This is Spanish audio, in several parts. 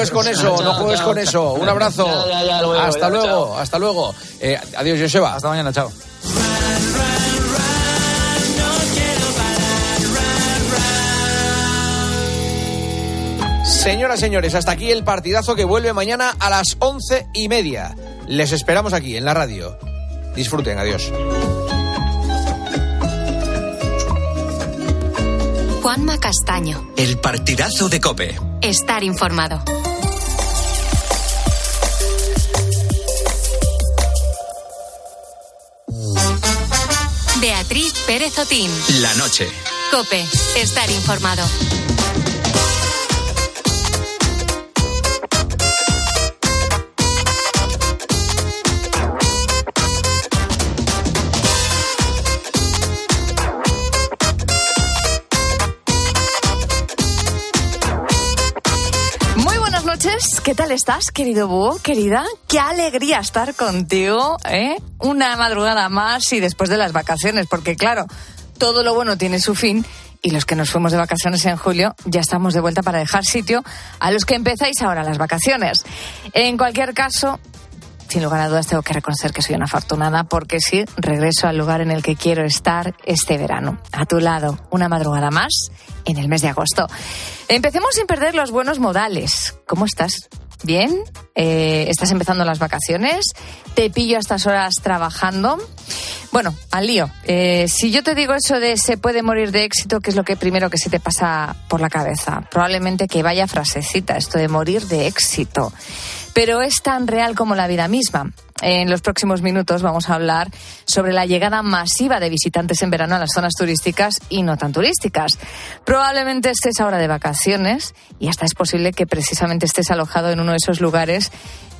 juegues con eso, no juegues con eso. Un abrazo. hasta luego, hasta luego. Eh, adiós, Joseba. Hasta mañana, chao. Señoras, señores, hasta aquí el partidazo que vuelve mañana a las once y media. Les esperamos aquí en la radio. Disfruten, adiós. Juanma Castaño. El partidazo de Cope. Estar informado. Beatriz Pérez Otín. La noche. Cope. Estar informado. Noches, ¿qué tal estás, querido búho, querida? Qué alegría estar contigo, ¿eh? Una madrugada más y después de las vacaciones, porque claro, todo lo bueno tiene su fin y los que nos fuimos de vacaciones en julio ya estamos de vuelta para dejar sitio a los que empezáis ahora las vacaciones. En cualquier caso, sin lugar a dudas tengo que reconocer que soy una afortunada porque sí, regreso al lugar en el que quiero estar este verano. A tu lado, una madrugada más en el mes de agosto. Empecemos sin perder los buenos modales. ¿Cómo estás? ¿Bien? Eh, ¿Estás empezando las vacaciones? ¿Te pillo a estas horas trabajando? Bueno, al lío. Eh, si yo te digo eso de se puede morir de éxito, ¿qué es lo que primero que se te pasa por la cabeza? Probablemente que vaya frasecita, esto de morir de éxito. Pero es tan real como la vida misma. En los próximos minutos vamos a hablar sobre la llegada masiva de visitantes en verano a las zonas turísticas y no tan turísticas. Probablemente estés ahora de vacaciones y hasta es posible que precisamente estés alojado en uno de esos lugares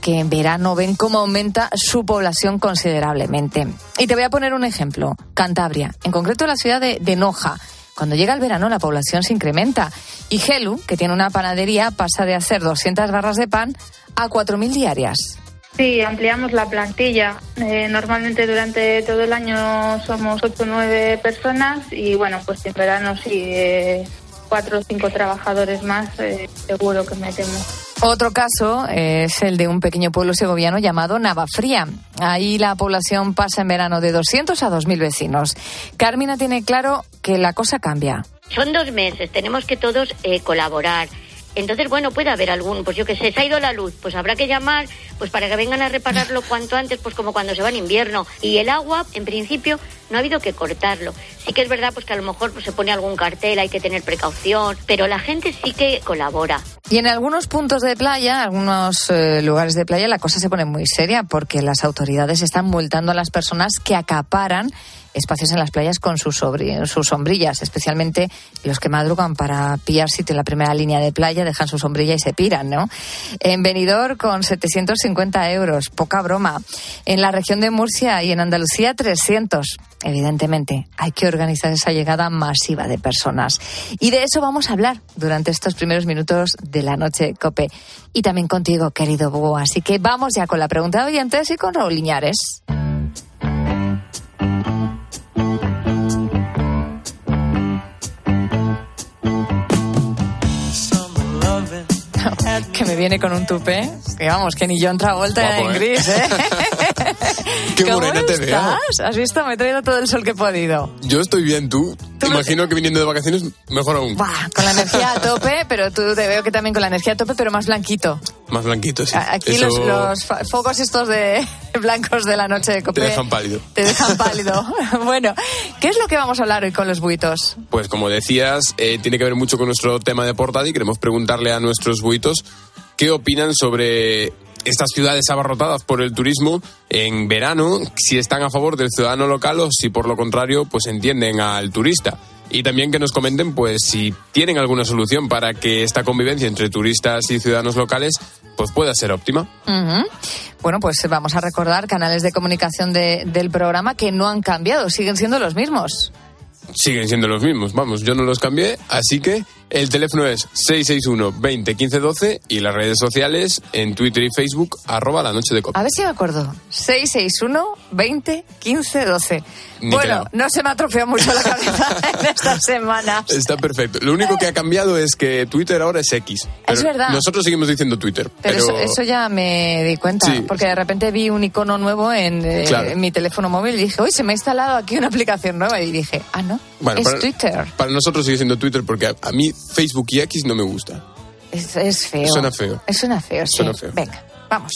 que en verano ven cómo aumenta su población considerablemente. Y te voy a poner un ejemplo. Cantabria, en concreto la ciudad de, Noja. Cuando llega el verano la población se incrementa y Gelu, que tiene una panadería, pasa de hacer 200 barras de pan a 4.000 diarias. Sí, ampliamos la plantilla. Eh, normalmente durante todo el año somos 8 o 9 personas y bueno, pues en verano sí, eh, 4 o 5 trabajadores más eh, seguro que metemos. Otro caso es el de un pequeño pueblo segoviano llamado Navafría. Ahí la población pasa en verano de 200 a 2.000 vecinos. Carmina tiene claro que la cosa cambia. Son dos meses, tenemos que todos eh, colaborar. Entonces, bueno, puede haber algún, pues yo que sé, se ha ido la luz, pues habrá que llamar, pues para que vengan a repararlo cuanto antes, pues como cuando se va en invierno. Y el agua, en principio, no ha habido que cortarlo. Sí que es verdad, pues que a lo mejor pues, se pone algún cartel, hay que tener precaución, pero la gente sí que colabora. Y en algunos puntos de playa, algunos eh, lugares de playa, la cosa se pone muy seria porque las autoridades están multando a las personas que acaparan espacios en las playas con sus, sombrillas, especialmente los que madrugan para pillar sitio en la primera línea de playa, dejan su sombrilla y se piran, ¿no? En Benidorm con 750 euros, poca broma. En la región de Murcia y en Andalucía 300. Evidentemente, hay que organizar esa llegada masiva de personas. Y de eso vamos a hablar durante estos primeros minutos de la noche, Cope. Y también contigo, querido Búho. Así que vamos ya con la pregunta de oyentes y con Raúl Liñares. que me viene con un tupé. Que vamos, que ni John Travolta Guapo, en ¿eh? gris, ¿eh? Qué ¿Cómo morena te veo. ¿Has visto? Me he traído todo el sol que he podido. Yo estoy bien, tú. Me- Imagino que viniendo de vacaciones, mejor aún. Con la energía a tope, pero tú te veo que también con la energía a tope, pero más blanquito. Más blanquito, sí. Aquí Eso los, focos estos de blancos de la noche de te dejan pálido. te dejan pálido. bueno, ¿qué es lo que vamos a hablar hoy con los buitos? Pues como decías, eh, tiene que ver mucho con nuestro tema de portada y queremos preguntarle a nuestros buitos qué opinan sobre estas ciudades abarrotadas por el turismo en verano, si están a favor del ciudadano local o si por lo contrario pues entienden al turista. Y también que nos comenten pues si tienen alguna solución para que esta convivencia entre turistas y ciudadanos locales pues pueda ser óptima. Bueno, pues vamos a recordar canales de comunicación de- del programa que no han cambiado, siguen siendo los mismos. siguen siendo los mismos. Vamos, yo no los cambié, así que El teléfono es 661 20 15 12 y las redes sociales en Twitter y Facebook, arroba la noche de copa. A ver si me acuerdo. 661 20 15 12. Ni bueno, no se me atrofia mucho la cabeza en estas semanas. Está perfecto. Lo único que ha cambiado es que Twitter ahora es X. Pero verdad. Nosotros seguimos diciendo Twitter. Pero, Pero, eso, eso ya me di cuenta, Sí. porque de repente vi un icono nuevo en, eh, Claro. en mi teléfono móvil y dije, uy, se me ha instalado aquí una aplicación nueva. Y dije, ah, no, Bueno, es para, Twitter. Para nosotros sigue siendo Twitter porque a, a mí Facebook y X no me gusta. Es, es feo. Suena feo. Es Suena feo, sí. Suena feo. Venga, vamos.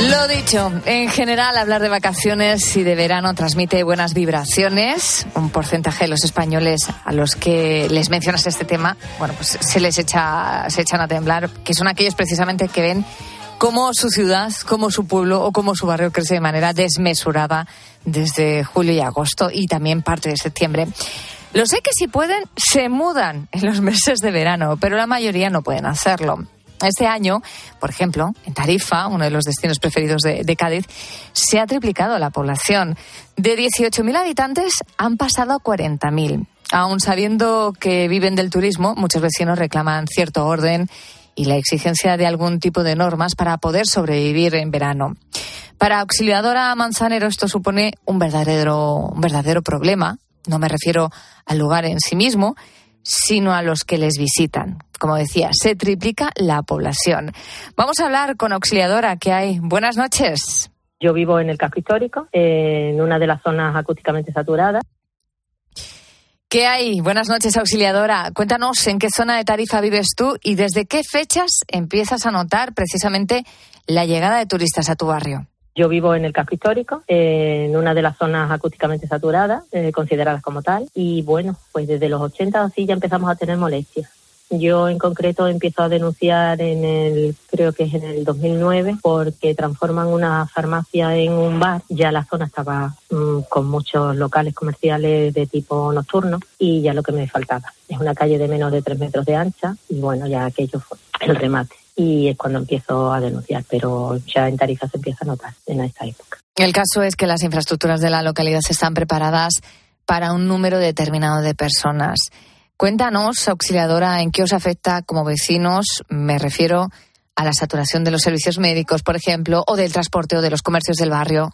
Lo dicho, en general hablar de vacaciones y de verano transmite buenas vibraciones. Un porcentaje de los españoles a los que les mencionas este tema, bueno, pues se les echa, se echan a temblar, que son aquellos precisamente que ven cómo su ciudad, cómo su pueblo o cómo su barrio crece de manera desmesurada desde julio y agosto y también parte de septiembre. Lo sé que si pueden, se mudan en los meses de verano, pero la mayoría no pueden hacerlo. Este año, por ejemplo, en Tarifa, uno de los destinos preferidos de, Cádiz, se ha triplicado la población. De 18.000 habitantes han pasado a 40.000. Aún sabiendo que viven del turismo, muchos vecinos reclaman cierto orden y la exigencia de algún tipo de normas para poder sobrevivir en verano. Para Auxiliadora Manzanero esto supone un verdadero, un verdadero problema. No me refiero al lugar en sí mismo, sino a los que les visitan. Como decía, se triplica la población. Vamos a hablar con Auxiliadora, que hay. Buenas noches. Yo vivo en el casco histórico, en una de las zonas acústicamente saturadas. ¿Qué hay? Buenas noches, Auxiliadora. Cuéntanos en qué zona de Tarifa vives tú y desde qué fechas empiezas a notar precisamente la llegada de turistas a tu barrio. Yo vivo en el casco histórico, en una de las zonas acústicamente saturadas, eh, consideradas como tal. Y bueno, pues desde los 80 o así ya empezamos a tener molestias. Yo en concreto empiezo a denunciar en el, creo que es en el 2009, porque transforman una farmacia en un bar. Ya la zona estaba mm, con muchos locales comerciales de tipo nocturno y ya lo que me faltaba. Es una calle de menos de tres metros de ancha y bueno, ya aquello fue el remate. Y es cuando empiezo a denunciar, pero ya en Tarifa se empieza a notar en esta época. El caso es que las infraestructuras de la localidad están preparadas para un número determinado de personas. Cuéntanos, auxiliadora, en qué os afecta como vecinos, me refiero a la saturación de los servicios médicos, por ejemplo, o del transporte o de los comercios del barrio.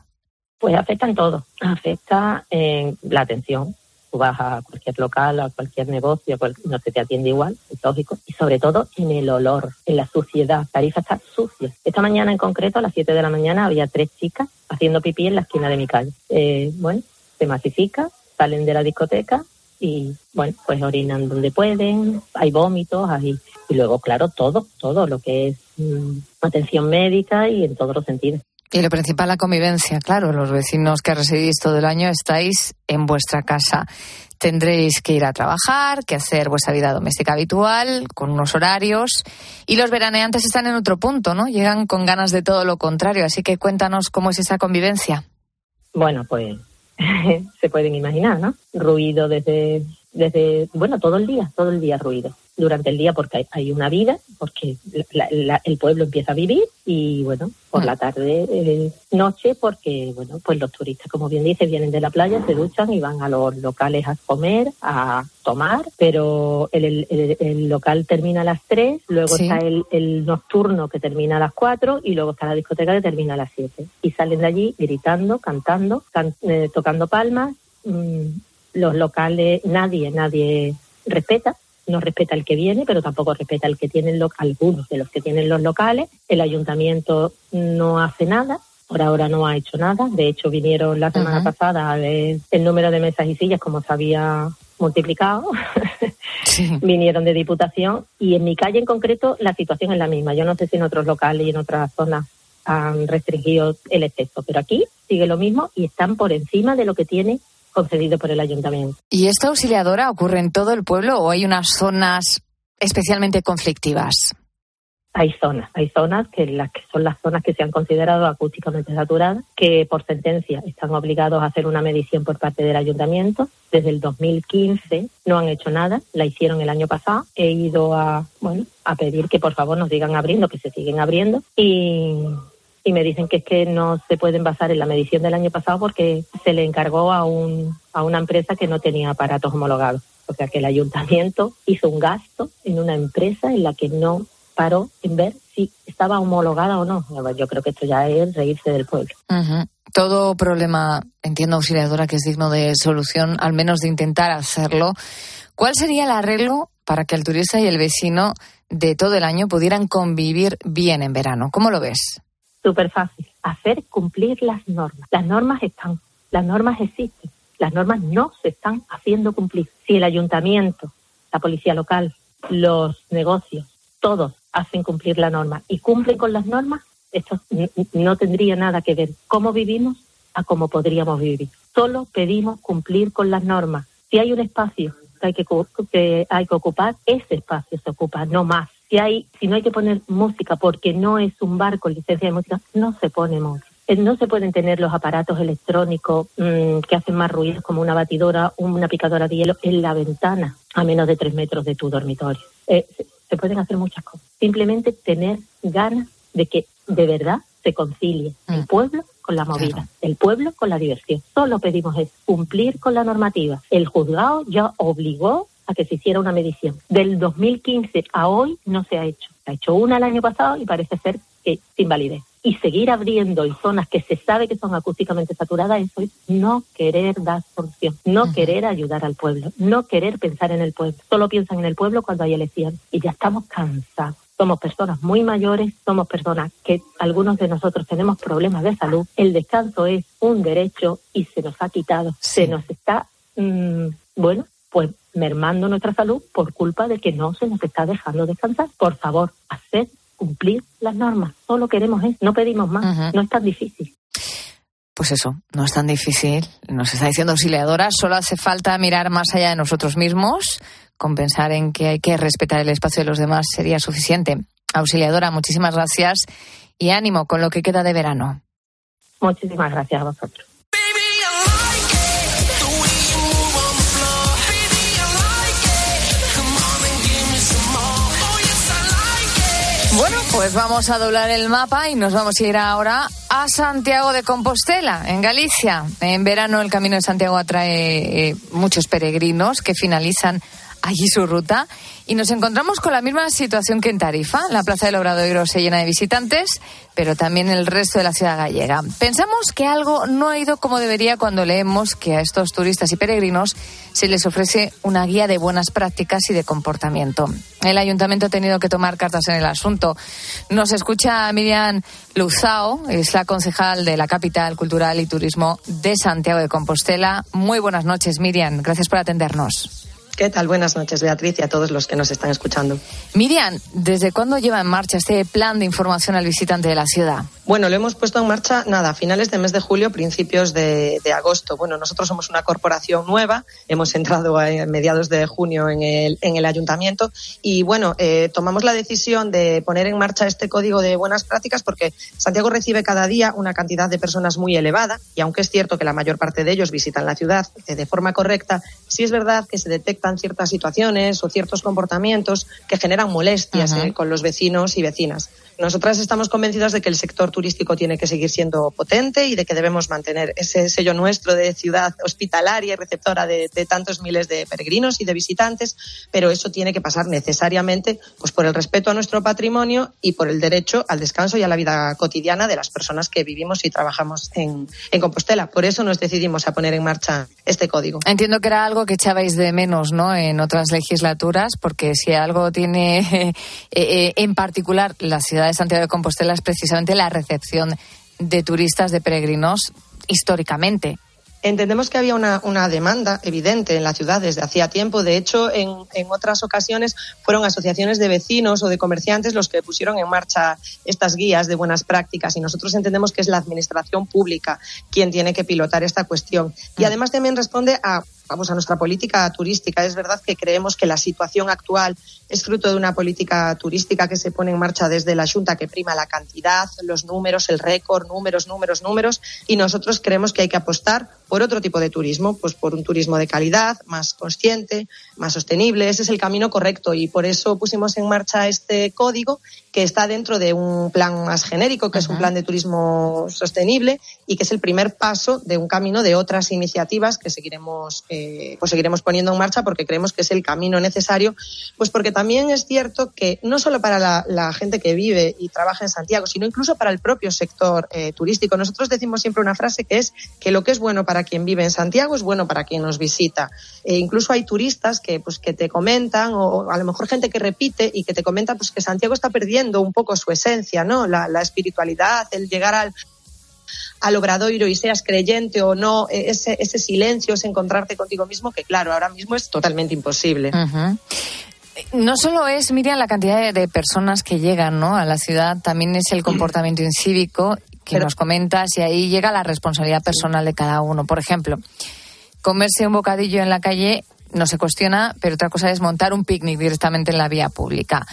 Pues afecta en todo. Afecta en la atención. Tú vas a cualquier local, a cualquier negocio, no se te atiende igual, es lógico. Y sobre todo en el olor, en la suciedad. Tarifa está sucia. Esta mañana en concreto, a las 7 de la mañana, había tres chicas haciendo pipí en la esquina de mi calle. Eh, bueno, se masifica, salen de la discoteca y, bueno, pues orinan donde pueden, hay vómitos, hay... Y luego, claro, todo, todo lo que es mm, atención médica y en todos los sentidos. Y lo principal, la convivencia. Claro, los vecinos que residís todo el año estáis en vuestra casa. Tendréis que ir a trabajar, que hacer vuestra vida doméstica habitual, con unos horarios. Y los veraneantes están en otro punto, ¿no? Llegan con ganas de todo lo contrario. Así que cuéntanos cómo es esa convivencia. Bueno, pues se pueden imaginar, ¿no? Ruido desde, desde, bueno, todo el día, todo el día ruido. Durante el día porque hay, hay una vida, porque la- la- el pueblo empieza a vivir y, bueno, por la tarde, eh, noche, porque, bueno, pues los turistas, como bien dice, vienen de la playa, se duchan y van a los locales a comer, a tomar, pero el, el- el- el local termina a las 3, luego Sí. está el, nocturno que termina a las 4 y luego está la discoteca que termina a las 7. Y salen de allí gritando, cantando, can- eh, tocando palmas. mm, los locales, nadie, nadie respeta. No respeta el que viene, pero tampoco respeta el que tienen lo- algunos de los que tienen los locales. El ayuntamiento no hace nada. Por ahora no ha hecho nada. De hecho, vinieron la semana pasada a ver el número de mesas y sillas como se había multiplicado. Sí. vinieron de Diputación y en mi calle en concreto la situación es la misma. Yo no sé si en otros locales y en otras zonas han restringido el exceso, pero aquí sigue lo mismo y están por encima de lo que tiene concedido por el ayuntamiento. ¿Y esta auxiliadora ocurre en todo el pueblo o hay unas zonas especialmente conflictivas? Hay zonas, hay zonas que las que son las zonas que se han considerado acústicamente saturadas, que por sentencia están obligados a hacer una medición por parte del ayuntamiento. Desde el 2015 no han hecho nada, la hicieron el año pasado. He ido a, bueno, a pedir que por favor nos sigan abriendo, que se siguen abriendo y y me dicen que es que no se pueden basar en la medición del año pasado porque se le encargó a, un, a una empresa que no tenía aparatos homologados. O sea que el ayuntamiento hizo un gasto en una empresa en la que no paró en ver si estaba homologada o no. Yo creo que esto ya es reírse del pueblo. Todo problema, entiendo, auxiliadora, que es digno de solución, al menos de intentar hacerlo. ¿Cuál sería el arreglo para que el turista y el vecino de todo el año pudieran convivir bien en verano? ¿Cómo lo ves? Súper fácil. Hacer cumplir las normas. Las normas están, las normas existen. Las normas no se están haciendo cumplir. Si el ayuntamiento, la policía local, los negocios, todos hacen cumplir la norma y cumplen con las normas, esto no tendría nada que ver cómo vivimos a cómo podríamos vivir. Solo pedimos cumplir con las normas. Si hay un espacio que hay que, que hay que ocupar, ese espacio se ocupa, no más. Si hay, si no hay que poner música porque no es un bar con licencia de música, no se pone música. Eh, No se pueden tener los aparatos electrónicos mm, que hacen más ruido como una batidora, una picadora de hielo en la ventana a menos de tres metros de tu dormitorio. Eh, se, se pueden hacer muchas cosas. Simplemente tener ganas de que de verdad se concilie el pueblo con la movida, Claro. el pueblo con la diversión. Solo pedimos es cumplir con la normativa. El juzgado ya obligó a que se hiciera una medición. Del 2015 a hoy no se ha hecho. Se ha hecho una el año pasado y parece ser que sin validez. Y seguir abriendo en zonas que se sabe que son acústicamente saturadas, eso es no querer dar solución, no querer ayudar al pueblo, no querer pensar en el pueblo. Solo piensan en el pueblo cuando hay elecciones. Y ya estamos cansados. Somos personas muy mayores, somos personas que algunos de nosotros tenemos problemas de salud. El descanso es un derecho y se nos ha quitado. Se nos está, mm, bueno, pues mermando nuestra salud por culpa de que no se nos está dejando descansar. Por favor, haced cumplir las normas. Solo queremos eso, no pedimos más. No es tan difícil. Pues eso, no es tan difícil. Nos está diciendo auxiliadora, solo hace falta mirar más allá de nosotros mismos, con pensar en que hay que respetar el espacio de los demás sería suficiente. Auxiliadora, muchísimas gracias y ánimo con lo que queda de verano. Muchísimas gracias a vosotros. Pues vamos a doblar el mapa y nos vamos a ir ahora a Santiago de Compostela, en Galicia. En verano el Camino de Santiago atrae eh, muchos peregrinos que finalizan allí su ruta y nos encontramos con la misma situación que en Tarifa. La Plaza del Obradoiro se llena de visitantes, pero también el resto de la ciudad gallega. Pensamos que algo no ha ido como debería cuando leemos que a estos turistas y peregrinos se les ofrece una guía de buenas prácticas y de comportamiento. El ayuntamiento ha tenido que tomar cartas en el asunto. Nos escucha Miriam Luzao, es la concejal de la capital cultural y turismo de Santiago de Compostela. Muy buenas noches, Miriam. Gracias por atendernos. ¿Qué tal? Buenas noches, Beatriz, y a todos los que nos están escuchando. Miriam, ¿desde cuándo lleva en marcha este plan de información al visitante de la ciudad? Bueno, lo hemos puesto en marcha, nada, a finales de mes de julio, principios de, de agosto. Bueno, nosotros somos una corporación nueva, hemos entrado a mediados de junio en el, en el ayuntamiento y, bueno, eh, tomamos la decisión de poner en marcha este código de buenas prácticas porque Santiago recibe cada día una cantidad de personas muy elevada y, aunque es cierto que la mayor parte de ellos visitan la ciudad de forma correcta, sí es verdad que se detectan ciertas situaciones o ciertos comportamientos que generan molestias eh, con los vecinos y vecinas. Nosotras estamos convencidas de que el sector turístico tiene que seguir siendo potente y de que debemos mantener ese sello nuestro de ciudad hospitalaria y receptora de, tantos miles de peregrinos y de visitantes, pero eso tiene que pasar necesariamente pues, por el respeto a nuestro patrimonio y por el derecho al descanso y a la vida cotidiana de las personas que vivimos y trabajamos en, Compostela. Por eso nos decidimos a poner en marcha este código. Entiendo que era algo que echabais de menos ¿no? en otras legislaturas, porque si algo tiene eh, eh, en particular la ciudad de Santiago de Compostela es precisamente la recepción de turistas, de peregrinos, históricamente. Entendemos que había una, una, demanda evidente en la ciudad desde hacía tiempo. De hecho, en, en, otras ocasiones fueron asociaciones de vecinos o de comerciantes los que pusieron en marcha estas guías de buenas prácticas y nosotros entendemos que es la administración pública quien tiene que pilotar esta cuestión. Y además también responde a vamos a nuestra política turística. Es verdad que creemos que la situación actual es fruto de una política turística que se pone en marcha desde la Junta que prima la cantidad, los números, el récord, números, números, números, y nosotros creemos que hay que apostar por otro tipo de turismo, pues por un turismo de calidad, más consciente, más sostenible. Ese es el camino correcto y por eso pusimos en marcha este código que está dentro de un plan más genérico, que es un plan de turismo sostenible y que es el primer paso de un camino de otras iniciativas que seguiremos, eh, pues seguiremos poniendo en marcha porque creemos que es el camino necesario, pues porque también es cierto que no solo para la, gente que vive y trabaja en Santiago, sino incluso para el propio sector eh, turístico. Nosotros decimos siempre una frase que es que lo que es bueno para quien vive en Santiago es bueno para quien nos visita. E incluso hay turistas que, pues, que te comentan, o a lo mejor gente que repite y que te comenta pues, que Santiago está perdiendo un poco su esencia, ¿no? La, espiritualidad, el llegar al, al obradoiro y seas creyente o no, e, ese, ese silencio, ese encontrarte contigo mismo, que claro, ahora mismo es totalmente imposible. No solo es, Miriam, la cantidad de personas que llegan ¿no? a la ciudad, también es el comportamiento incívico que nos comentas y ahí llega la responsabilidad personal de cada uno. Por ejemplo, comerse un bocadillo en la calle no se cuestiona, pero otra cosa es montar un picnic directamente en la vía pública.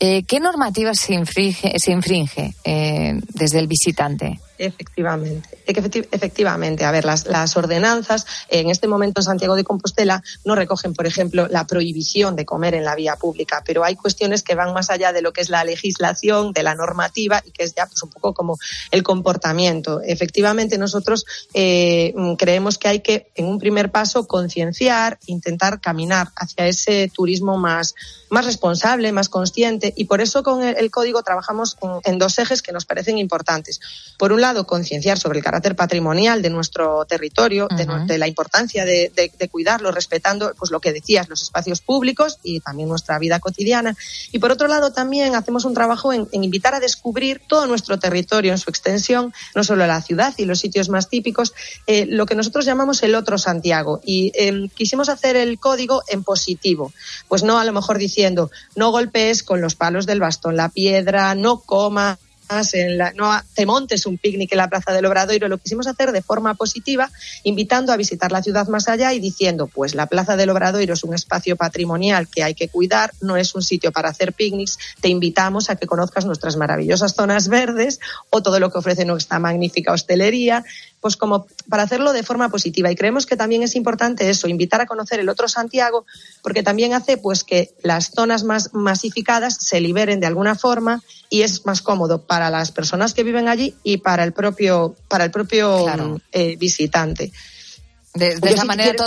Eh, ¿Qué normativas se infringe, se infringe eh, desde el visitante? Efectivamente, efectivamente. A ver, las, ordenanzas en este momento en Santiago de Compostela no recogen, por ejemplo, la prohibición de comer en la vía pública, pero hay cuestiones que van más allá de lo que es la legislación, de la normativa y que es ya pues, un poco como el comportamiento. Efectivamente, nosotros eh, creemos que hay que, en un primer paso, concienciar, intentar caminar hacia ese turismo más, más responsable, más consciente y por eso con el, código trabajamos en, dos ejes que nos parecen importantes. Por un lado, concienciar sobre el carácter patrimonial de nuestro territorio, de, la importancia de, cuidarlo, respetando pues lo que decías, los espacios públicos y también nuestra vida cotidiana. Y por otro lado, también hacemos un trabajo en, invitar a descubrir todo nuestro territorio en su extensión, no solo la ciudad y los sitios más típicos, eh, lo que nosotros llamamos el otro Santiago. Y em, quisimos hacer el código en positivo, pues no a lo mejor diciendo no golpees con los palos del bastón la piedra, no coma en la, no te montes un picnic en la Plaza del Obradoiro, lo quisimos hacer de forma positiva, invitando a visitar la ciudad más allá y diciendo, pues la Plaza del Obradoiro es un espacio patrimonial que hay que cuidar, no es un sitio para hacer picnics, te invitamos a que conozcas nuestras maravillosas zonas verdes o todo lo que ofrece nuestra magnífica hostelería, pues como para hacerlo de forma positiva. Y creemos que también es importante eso, invitar a conocer el otro Santiago, porque también hace pues que las zonas más masificadas se liberen de alguna forma y es más cómodo para las personas que viven allí y para el propio, para el propio eh, visitante. De, esta manera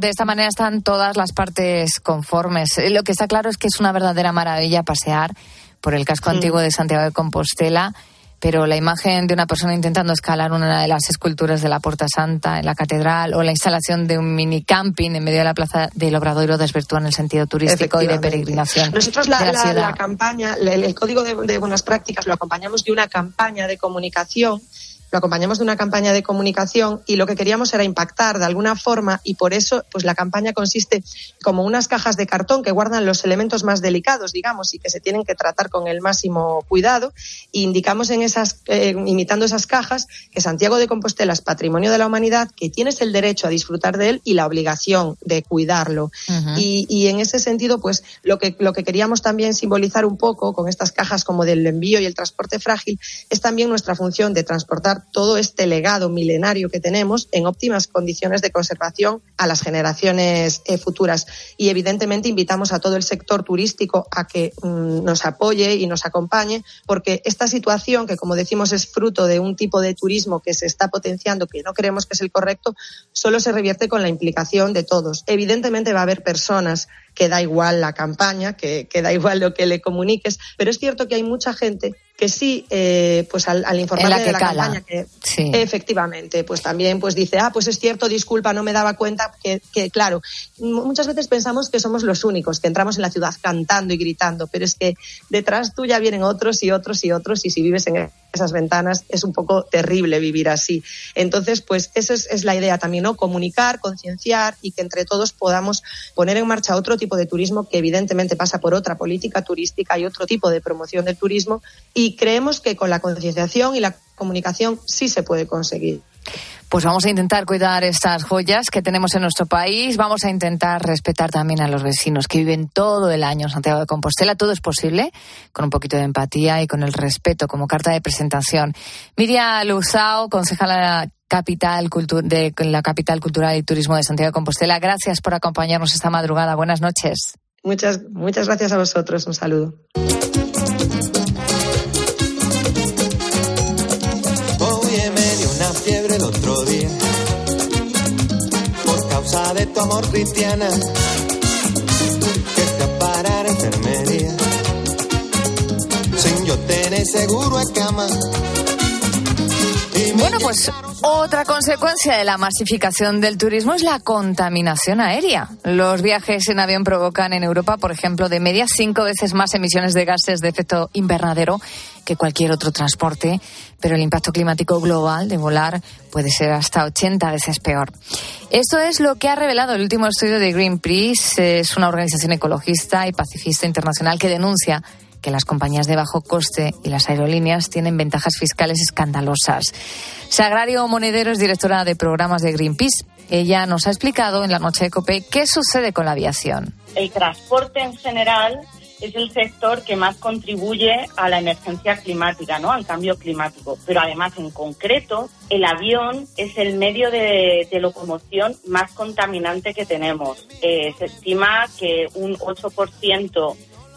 de esta manera están todas las partes conformes. Eh, lo que está claro es que es una verdadera maravilla pasear por el casco antiguo de Santiago de Compostela pero la imagen de una persona intentando escalar una de las esculturas de la Puerta Santa en la catedral o la instalación de un mini camping en medio de la plaza del Obradoiro desvirtúan el sentido turístico y de peregrinación. Nosotros la, campaña, el, código de buenas prácticas lo acompañamos de una campaña de comunicación lo acompañamos de una campaña de comunicación y lo que queríamos era impactar de alguna forma y por eso pues la campaña consiste como unas cajas de cartón que guardan los elementos más delicados, digamos, y que se tienen que tratar con el máximo cuidado. E indicamos en esas, eh, imitando esas cajas, que Santiago de Compostela es patrimonio de la humanidad, que tienes el derecho a disfrutar de él y la obligación de cuidarlo. y, y, en ese sentido, pues lo que, lo que queríamos también simbolizar un poco con estas cajas como del envío y el transporte frágil es también nuestra función de transportar todo este legado milenario que tenemos en óptimas condiciones de conservación a las generaciones eh, futuras. Y evidentemente invitamos a todo el sector turístico a que mm, nos apoye y nos acompañe, porque esta situación, que como decimos es fruto de un tipo de turismo que se está potenciando, que no creemos que es el correcto, solo se revierte con la implicación de todos. Evidentemente va a haber personas que da igual la campaña, que, que da igual lo que le comuniques, pero es cierto que hay mucha gente que sí, eh, pues al, al informarle de la campaña, que efectivamente, pues también pues dice, ah, pues es cierto, disculpa, no me daba cuenta que, que, claro, muchas veces pensamos que somos los únicos, que entramos en la ciudad cantando y gritando, pero es que detrás tuya vienen otros y otros y otros, y si vives en esas ventanas es un poco terrible vivir así. Entonces, pues esa es, es la idea también, ¿no? Comunicar, concienciar y que entre todos podamos poner en marcha otro tipo de turismo que evidentemente pasa por otra política turística y otro tipo de promoción del turismo y creemos que con la concienciación y la comunicación sí se puede conseguir. Pues vamos a intentar cuidar estas joyas que tenemos en nuestro país. Vamos a intentar respetar también a los vecinos que viven todo el año en Santiago de Compostela. Todo es posible con un poquito de empatía y con el respeto como carta de presentación. Miriam Luzao, concejala capital de la capital cultural y turismo de Santiago de Compostela. Gracias por acompañarnos esta madrugada. Buenas noches. Muchas, muchas gracias a vosotros. Un saludo. fiebre el otro día por causa de tu amor cristiana que fui a parar enfermería sin yo tener seguro en cama bueno, pues otra consecuencia de la masificación del turismo es la contaminación aérea. Los viajes en avión provocan en Europa, por ejemplo, de media cinco veces más emisiones de gases de efecto invernadero que cualquier otro transporte, pero el impacto climático global de volar puede ser hasta 80 veces peor. Esto es lo que ha revelado el último estudio de Greenpeace. Es una organización ecologista y pacifista internacional que denuncia que las compañías de bajo coste y las aerolíneas tienen ventajas fiscales escandalosas. Sagrario Monedero es directora de programas de Greenpeace. Ella nos ha explicado en la noche de COPE qué sucede con la aviación. El transporte en general es el sector que más contribuye a la emergencia climática, ¿no? Al cambio climático. Pero además, en concreto, el avión es el medio de, locomoción más contaminante que tenemos. Eh, se estima que un 8%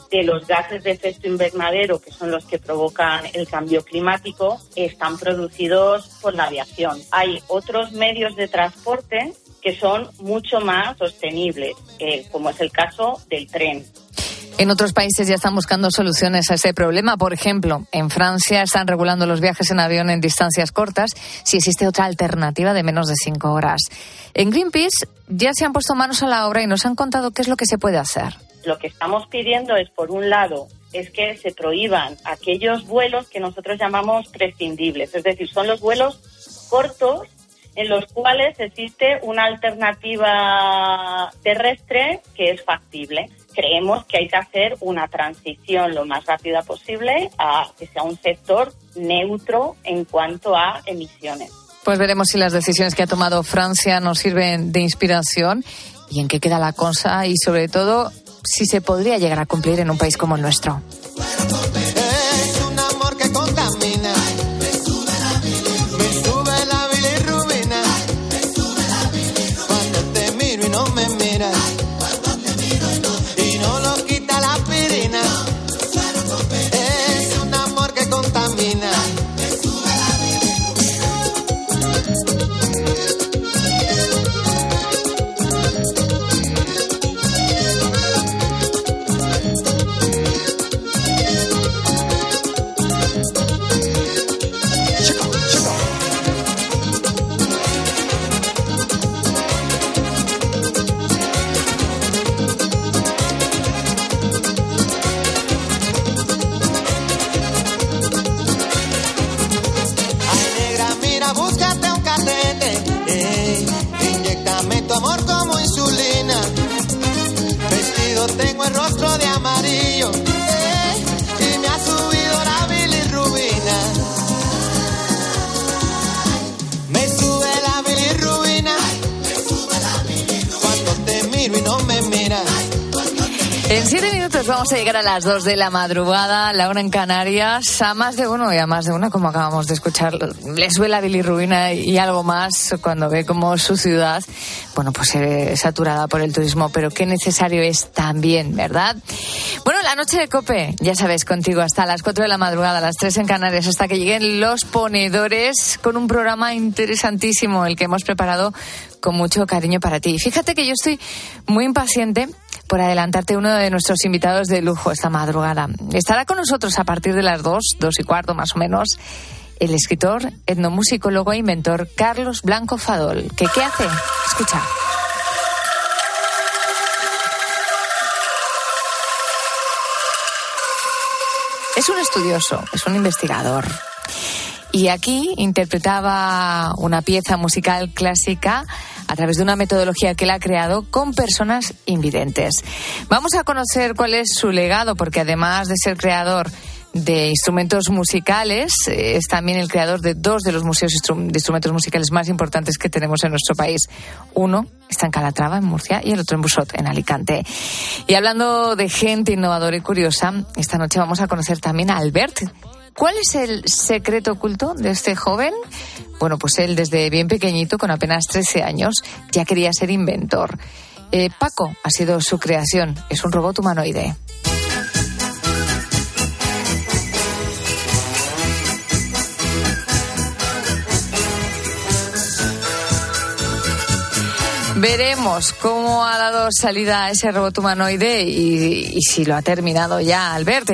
de los gases de efecto invernadero, que son los que provocan el cambio climático, están producidos por la aviación. Hay otros medios de transporte que son mucho más sostenibles, eh, como es el caso del tren. En otros países ya están buscando soluciones a ese problema. Por ejemplo, en Francia están regulando los viajes en avión en distancias cortas si existe otra alternativa de menos de cinco horas. En Greenpeace ya se han puesto manos a la obra y nos han contado qué es lo que se puede hacer. Lo que estamos pidiendo es, por un lado, es que se prohíban aquellos vuelos que nosotros llamamos prescindibles, es decir, son los vuelos cortos en los cuales existe una alternativa terrestre que es factible. Creemos que hay que hacer una transición lo más rápida posible a que sea un sector neutro en cuanto a emisiones. Pues veremos si las decisiones que ha tomado Francia nos sirven de inspiración y en qué queda la cosa y sobre todo si se podría llegar a cumplir en un país como el nuestro. Vamos a llegar a las 2 de la madrugada, la una en Canarias, a más de uno y a más de una, como acabamos de escuchar, le suele la bilirrubina y algo más cuando ve como su ciudad, bueno, pues es saturada por el turismo, pero qué necesario es también, ¿verdad? Bueno, la noche de Cope, ya sabes, contigo hasta las 4 de la madrugada, a las 3 en Canarias, hasta que lleguen los ponedores con un programa interesantísimo, el que hemos preparado con mucho cariño para ti. Fíjate que yo estoy muy impaciente por adelantarte uno de nuestros invitados de lujo esta madrugada. Estará con nosotros a partir de las dos, dos y cuarto más o menos, el escritor, etnomusicólogo e inventor Carlos Blanco Fadol. ¿Qué, qué hace? Escucha. Es un estudioso, es un investigador. Y aquí interpretaba una pieza musical clásica a través de una metodología que él ha creado con personas invidentes. Vamos a conocer cuál es su legado, porque además de ser creador de instrumentos musicales. Eh, Es también el creador de dos de los museos de instrumentos musicales más importantes que tenemos en nuestro país. Uno está en Calatrava, en Murcia, y el otro en Busot, en Alicante. Y hablando de gente innovadora y curiosa, esta noche vamos a conocer también a Albert. ¿Cuál es el secreto oculto de este joven? Bueno, pues él desde bien pequeñito, con apenas 13 años, ya quería ser inventor. Eh, Paco ha sido su creación. Es un robot humanoide. Veremos cómo ha dado salida ese robot humanoide y, y si lo ha terminado ya, Albert.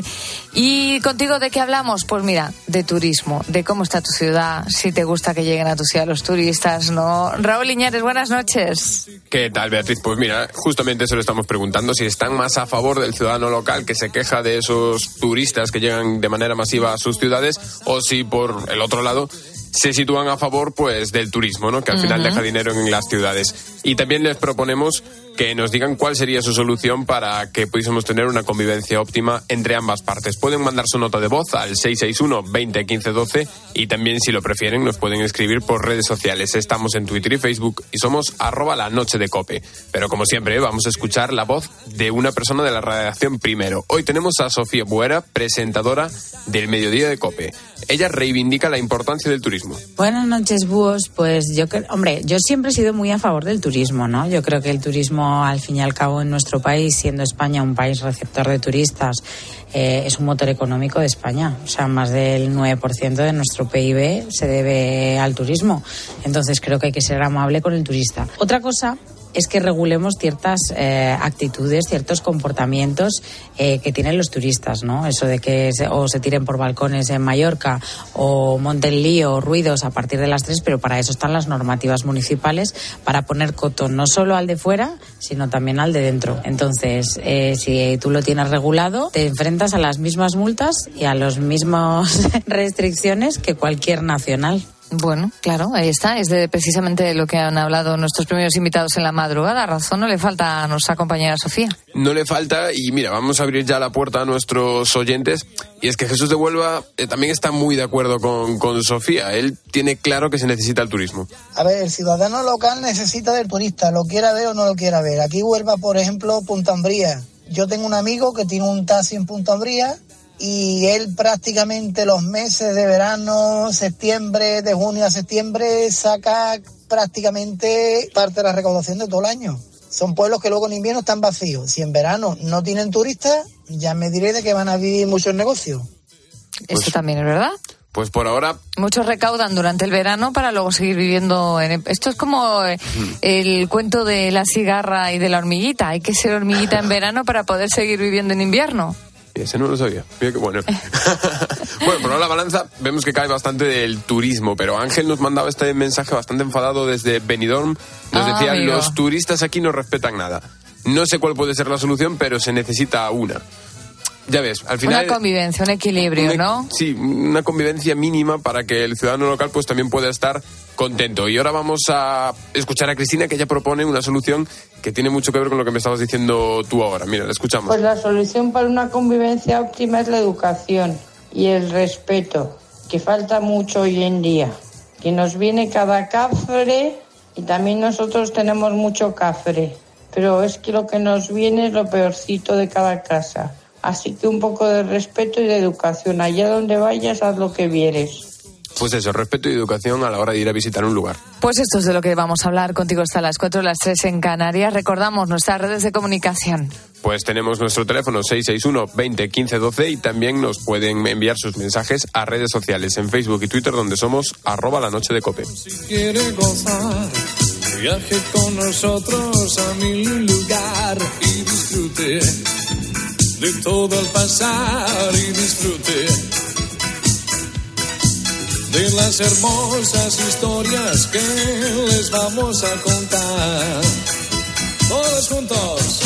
¿Y contigo de qué hablamos? Pues mira, de turismo, de cómo está tu ciudad, si te gusta que lleguen a tu ciudad los turistas, ¿no? Raúl Iñárez, buenas noches. ¿Qué tal, Beatriz? Pues mira, justamente eso le estamos preguntando, si están más a favor del ciudadano local que se queja de esos turistas que llegan de manera masiva a sus ciudades, o si por el otro lado se sitúan a favor pues del turismo, ¿no? Que al final Ujú. deja dinero en las ciudades. Y también les proponemos que nos digan cuál sería su solución para que pudiésemos tener una convivencia óptima entre ambas partes. Pueden mandar su nota de voz al 661 20 15 12 y también si lo prefieren nos pueden escribir por redes sociales. Estamos en Twitter y Facebook y somos arroba la noche de cope. Pero como siempre vamos a escuchar la voz de una persona de la redacción primero. Hoy tenemos a Sofía Buera, presentadora del Mediodía de Cope. Ella reivindica la importancia del turismo. Buenas noches, búhos. Pues yo hombre, yo siempre he sido muy a favor del turismo, ¿no? Yo creo que el turismo, al fin y al cabo, en nuestro país, siendo España un país receptor de turistas, eh, es un motor económico de España. O sea, más del 9% de nuestro PIB se debe al turismo. Entonces creo que hay que ser amable con el turista. Otra cosa es que regulemos ciertas eh, actitudes, ciertos comportamientos eh, que tienen los turistas, ¿no? Eso de que se, o se tiren por balcones en Mallorca o monten lío o ruidos a partir de las tres, pero para eso están las normativas municipales para poner coto no solo al de fuera, sino también al de dentro. Entonces, eh, si tú lo tienes regulado, te enfrentas a las mismas multas y a las mismas restricciones que cualquier nacional. Bueno, claro, ahí está. Es de precisamente de lo que han hablado nuestros primeros invitados en la madrugada. Razón no le falta a nuestra compañera Sofía. No le falta, y mira, vamos a abrir ya la puerta a nuestros oyentes. Y es que Jesús de Huelva eh, también está muy de acuerdo con, con Sofía. Él tiene claro que se necesita el turismo. A ver, el ciudadano local necesita del turista, lo quiera ver o no lo quiera ver. Aquí Huelva, por ejemplo, Punta Umbría. Yo tengo un amigo que tiene un taxi en Punta Umbría y él prácticamente los meses de verano, septiembre, de junio a septiembre, saca prácticamente parte de la recaudación de todo el año. Son pueblos que luego en invierno están vacíos. Si en verano no tienen turistas, ya me diré de que van a vivir muchos negocios. Esto también es verdad. Pues por ahora, Muchos recaudan durante el verano para luego seguir viviendo en... Esto es como eh, el cuento de la cigarra y de la hormiguita. Hay que ser hormiguita en verano para poder seguir viviendo en invierno. Ese no lo sabía. Mira qué bueno. bueno, por ahora la balanza vemos que cae bastante del turismo, pero Ángel nos mandaba este mensaje bastante enfadado desde Benidorm. Nos Ah, decía, amigo. los turistas aquí no respetan nada. No sé cuál puede ser la solución, pero se necesita una. Ya ves, al final... Una convivencia, un equilibrio, Una- ¿no? Sí, una convivencia mínima para que el ciudadano local pues también pueda estar contento. Y ahora vamos a escuchar a Cristina que ella propone una solución que tiene mucho que ver con lo que me estabas diciendo tú ahora. Mira, la escuchamos. Pues la solución para una convivencia óptima es la educación y el respeto, que falta mucho hoy en día. Que nos viene cada cafre y también nosotros tenemos mucho cafre. Pero es que lo que nos viene es lo peorcito de cada casa. Así que un poco de respeto y de educación. Allá donde vayas, haz lo que vieres. Pues eso, respeto y educación a la hora de ir a visitar un lugar. Pues esto es de lo que vamos a hablar contigo hasta las 4 las 3 en Canarias. Recordamos nuestras redes de comunicación. Pues tenemos nuestro teléfono 661 20 15 12 y también nos pueden enviar sus mensajes a redes sociales en Facebook y Twitter donde somos arroba la noche de cope. quiere gozar, viaje con nosotros a mi lugar y disfrute de todo el pasar y disfrute de las hermosas historias que les vamos a contar. Todos juntos.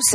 Las dos. Es